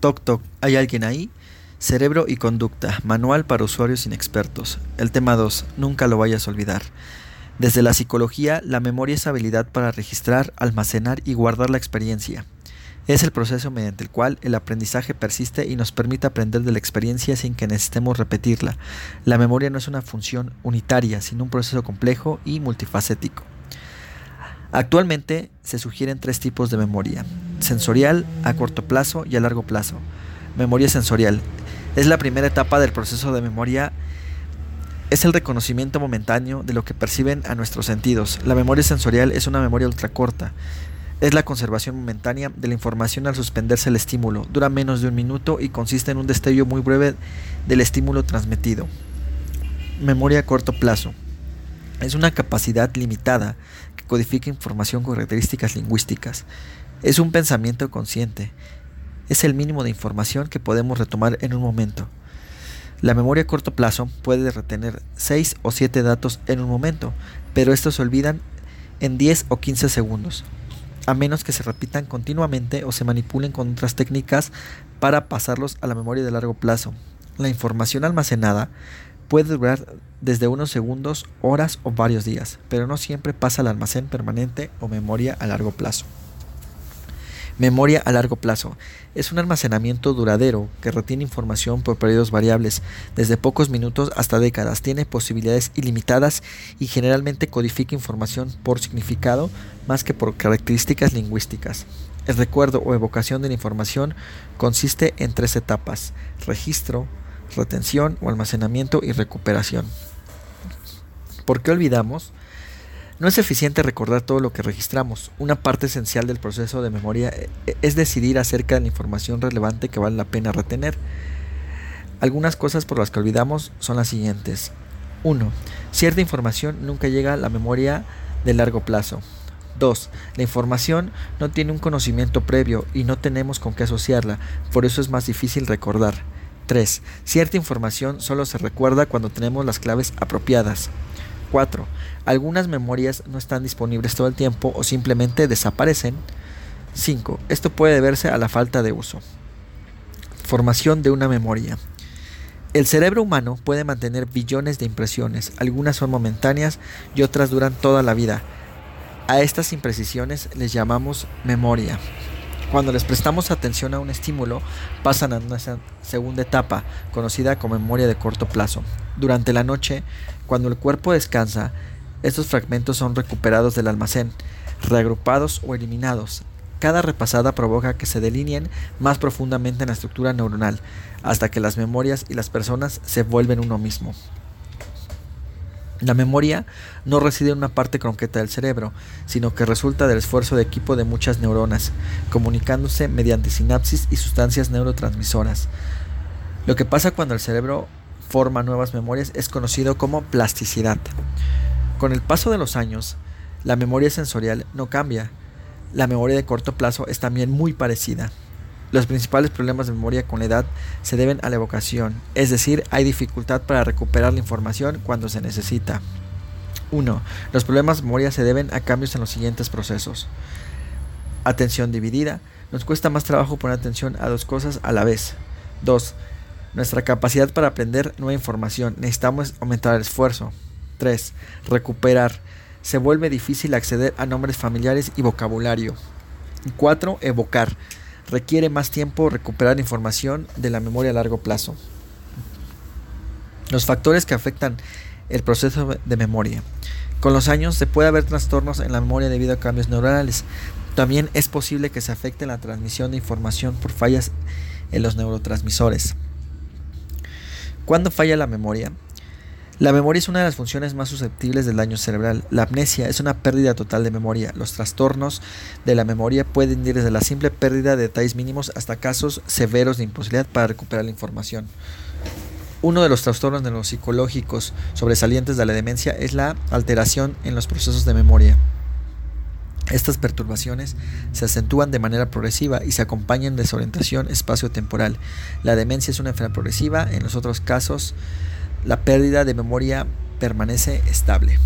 Toc Toc, ¿hay alguien ahí? Cerebro y conducta, manual para usuarios inexpertos. El tema 2, nunca lo vayas a olvidar. Desde la psicología, la memoria es habilidad para registrar, almacenar y guardar la experiencia. Es el proceso mediante el cual el aprendizaje persiste y nos permite aprender de la experiencia sin que necesitemos repetirla. La memoria no es una función unitaria, sino un proceso complejo y multifacético. Actualmente se sugieren tres tipos de memoria, sensorial, a corto plazo y a largo plazo. Memoria sensorial es la primera etapa del proceso de memoria, es el reconocimiento momentáneo de lo que perciben a nuestros sentidos. La memoria sensorial es una memoria ultracorta, es la conservación momentánea de la información al suspenderse el estímulo, dura menos de un minuto y consiste en un destello muy breve del estímulo transmitido. Memoria a corto plazo. Es una capacidad limitada codifica información con características lingüísticas. Es un pensamiento consciente. Es el mínimo de información que podemos retomar en un momento. La memoria a corto plazo puede retener 6 o 7 datos en un momento, pero estos se olvidan en 10 o 15 segundos, a menos que se repitan continuamente o se manipulen con otras técnicas para pasarlos a la memoria de largo plazo. La información almacenada puede durar desde unos segundos, horas o varios días, pero no siempre pasa al almacén permanente o memoria a largo plazo. Memoria a largo plazo es un almacenamiento duradero que retiene información por periodos variables, desde pocos minutos hasta décadas, tiene posibilidades ilimitadas y generalmente codifica información por significado más que por características lingüísticas. El recuerdo o evocación de la información consiste en tres etapas, registro, retención o almacenamiento y recuperación. ¿Por qué olvidamos? No es eficiente recordar todo lo que registramos. Una parte esencial del proceso de memoria eh, es decidir acerca de la información relevante que vale la pena retener. Algunas cosas por las que olvidamos son las siguientes. 1. Cierta información nunca llega a la memoria de largo plazo. 2. La información no tiene un conocimiento previo y no tenemos con qué asociarla, por eso es más difícil recordar. 3. Cierta información solo se recuerda cuando tenemos las claves apropiadas. 4. Algunas memorias no están disponibles todo el tiempo o simplemente desaparecen. 5. Esto puede deberse a la falta de uso. Formación de una memoria. El cerebro humano puede mantener billones de impresiones, algunas son momentáneas y otras duran toda la vida. A estas imprecisiones les llamamos memoria. Cuando les prestamos atención a un estímulo, pasan a una segunda etapa, conocida como memoria de corto plazo. Durante la noche, cuando el cuerpo descansa, estos fragmentos son recuperados del almacén, reagrupados o eliminados. Cada repasada provoca que se delineen más profundamente en la estructura neuronal, hasta que las memorias y las personas se vuelven uno mismo. La memoria no reside en una parte concreta del cerebro, sino que resulta del esfuerzo de equipo de muchas neuronas, comunicándose mediante sinapsis y sustancias neurotransmisoras. Lo que pasa cuando el cerebro forma nuevas memorias es conocido como plasticidad. Con el paso de los años, la memoria sensorial no cambia. La memoria de corto plazo es también muy parecida. Los principales problemas de memoria con la edad se deben a la evocación, es decir, hay dificultad para recuperar la información cuando se necesita. 1. Los problemas de memoria se deben a cambios en los siguientes procesos. Atención dividida. Nos cuesta más trabajo poner atención a dos cosas a la vez. 2. Nuestra capacidad para aprender nueva información. Necesitamos aumentar el esfuerzo. 3. Recuperar. Se vuelve difícil acceder a nombres familiares y vocabulario. 4. Evocar requiere más tiempo recuperar información de la memoria a largo plazo. Los factores que afectan el proceso de memoria. Con los años se puede haber trastornos en la memoria debido a cambios neuronales. También es posible que se afecte la transmisión de información por fallas en los neurotransmisores. ¿Cuándo falla la memoria? La memoria es una de las funciones más susceptibles del daño cerebral. La amnesia es una pérdida total de memoria. Los trastornos de la memoria pueden ir desde la simple pérdida de detalles mínimos hasta casos severos de imposibilidad para recuperar la información. Uno de los trastornos neuropsicológicos sobresalientes de la demencia es la alteración en los procesos de memoria. Estas perturbaciones se acentúan de manera progresiva y se acompañan de desorientación espacio-temporal. La demencia es una enfermedad progresiva, en los otros casos la pérdida de memoria permanece estable.